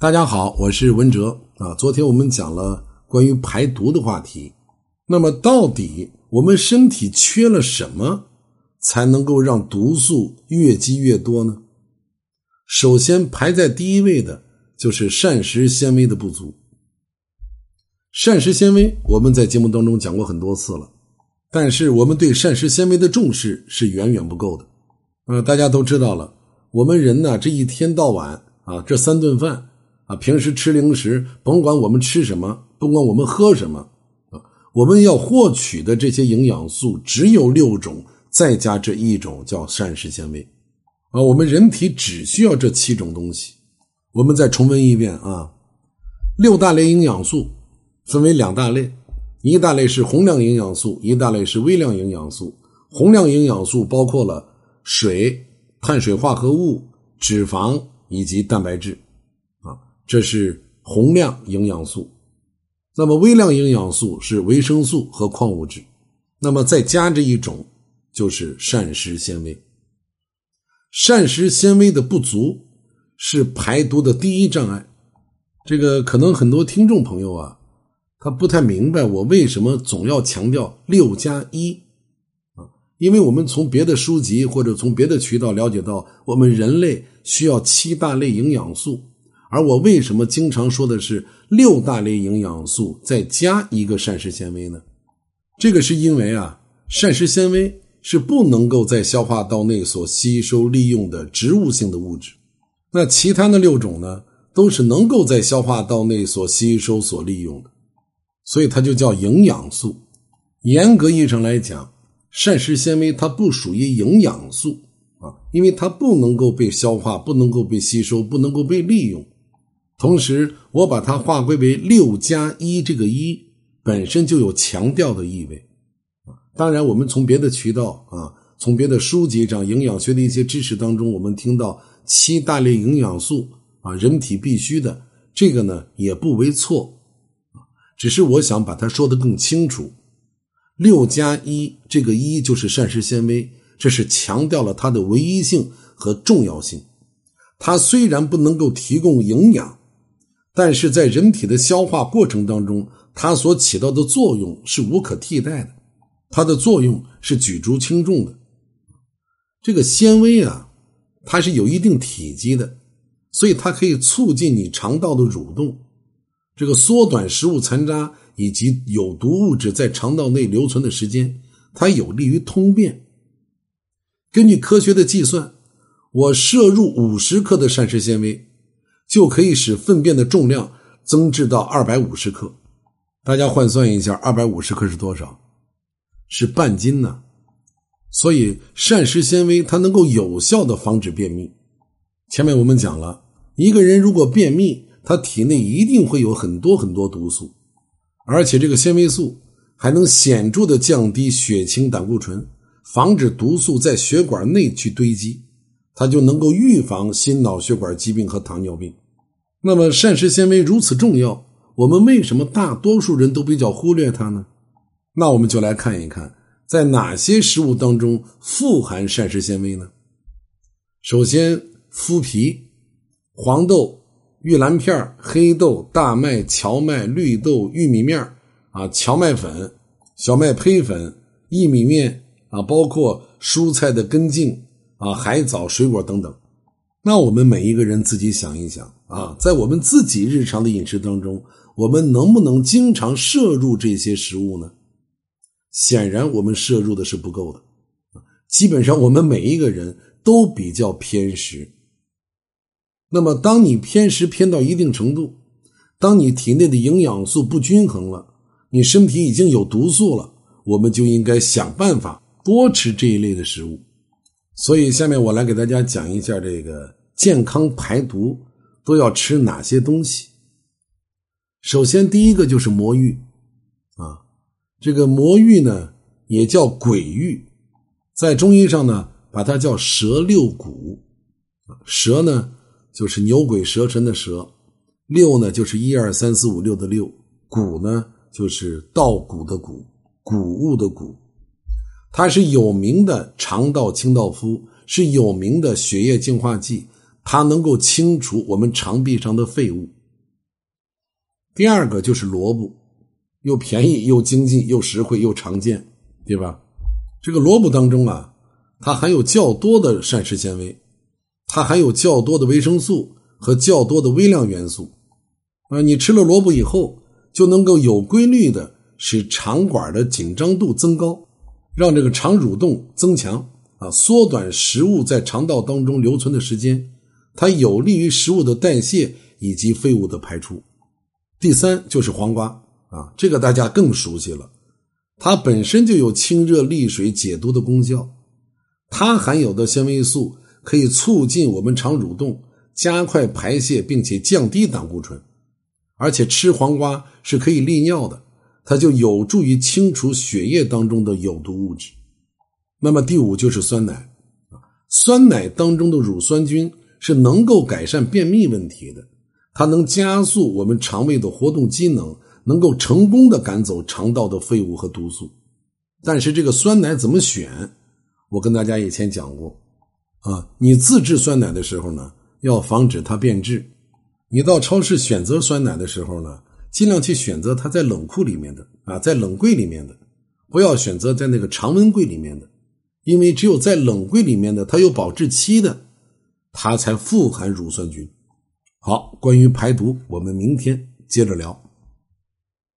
大家好，我是文哲啊。昨天我们讲了关于排毒的话题，那么到底我们身体缺了什么，才能够让毒素越积越多呢？首先排在第一位的就是膳食纤维的不足。膳食纤维我们在节目当中讲过很多次了，但是我们对膳食纤维的重视是远远不够的。呃，大家都知道了，我们人呢这一天到晚啊，这三顿饭。啊，平时吃零食，甭管我们吃什么，甭管我们喝什么，啊，我们要获取的这些营养素只有六种，再加这一种叫膳食纤维，啊，我们人体只需要这七种东西。我们再重温一遍啊，六大类营养素分为两大类，一大类是宏量营养素，一大类是微量营养素。宏量营养素包括了水、碳水化合物、脂肪以及蛋白质。这是宏量营养素，那么微量营养素是维生素和矿物质，那么再加这一种就是膳食纤维。膳食纤维的不足是排毒的第一障碍。这个可能很多听众朋友啊，他不太明白我为什么总要强调六加一啊？因为我们从别的书籍或者从别的渠道了解到，我们人类需要七大类营养素。而我为什么经常说的是六大类营养素再加一个膳食纤维呢？这个是因为啊，膳食纤维是不能够在消化道内所吸收利用的植物性的物质，那其他的六种呢，都是能够在消化道内所吸收所利用的，所以它就叫营养素。严格意义上来讲，膳食纤维它不属于营养素啊，因为它不能够被消化，不能够被吸收，不能够被利用。同时，我把它划归为六加一，这个一本身就有强调的意味当然，我们从别的渠道啊，从别的书籍上营养学的一些知识当中，我们听到七大类营养素啊，人体必须的这个呢，也不为错只是我想把它说的更清楚。六加一，这个一就是膳食纤维，这是强调了它的唯一性和重要性。它虽然不能够提供营养。但是在人体的消化过程当中，它所起到的作用是无可替代的，它的作用是举足轻重的。这个纤维啊，它是有一定体积的，所以它可以促进你肠道的蠕动，这个缩短食物残渣以及有毒物质在肠道内留存的时间，它有利于通便。根据科学的计算，我摄入五十克的膳食纤维。就可以使粪便的重量增至到二百五十克，大家换算一下，二百五十克是多少？是半斤呢。所以膳食纤维它能够有效的防止便秘。前面我们讲了，一个人如果便秘，他体内一定会有很多很多毒素，而且这个纤维素还能显著的降低血清胆固醇，防止毒素在血管内去堆积。它就能够预防心脑血管疾病和糖尿病。那么膳食纤维如此重要，我们为什么大多数人都比较忽略它呢？那我们就来看一看，在哪些食物当中富含膳食纤维呢？首先，麸皮、黄豆、玉兰片、黑豆、大麦、荞麦、绿豆、玉米面啊、荞麦粉、小麦胚粉、薏米面啊，包括蔬菜的根茎。啊，海藻、水果等等，那我们每一个人自己想一想啊，在我们自己日常的饮食当中，我们能不能经常摄入这些食物呢？显然，我们摄入的是不够的。基本上，我们每一个人都比较偏食。那么，当你偏食偏到一定程度，当你体内的营养素不均衡了，你身体已经有毒素了，我们就应该想办法多吃这一类的食物。所以，下面我来给大家讲一下这个健康排毒都要吃哪些东西。首先，第一个就是魔芋。啊，这个魔芋呢也叫鬼芋，在中医上呢把它叫蛇六谷。蛇呢就是牛鬼蛇神的蛇，六呢就是一二三四五六的六，谷呢就是稻谷的谷，谷物的谷。它是有名的肠道清道夫，是有名的血液净化剂，它能够清除我们肠壁上的废物。第二个就是萝卜，又便宜又经济又实惠又常见，对吧？这个萝卜当中啊，它含有较多的膳食纤维，它含有较多的维生素和较多的微量元素。啊，你吃了萝卜以后，就能够有规律的使肠管的紧张度增高，让这个肠蠕动增强啊，缩短食物在肠道当中留存的时间，它有利于食物的代谢以及废物的排出。第三就是黄瓜啊，这个大家更熟悉了，它本身就有清热利水、解毒的功效，它含有的纤维素可以促进我们肠蠕动，加快排泄，并且降低胆固醇，而且吃黄瓜是可以利尿的，它就有助于清除血液当中的有毒物质。那么第五就是酸奶啊，酸奶当中的乳酸菌是能够改善便秘问题的。它能加速我们肠胃的活动机能，能够成功的赶走肠道的废物和毒素。但是这个酸奶怎么选？我跟大家以前讲过，啊，你自制酸奶的时候呢，要防止它变质。你到超市选择酸奶的时候呢，尽量去选择它在冷库里面的啊，在冷柜里面的，不要选择在那个常温柜里面的，因为只有在冷柜里面的，它有保质期的，它才富含乳酸菌。好，关于排毒，我们明天接着聊。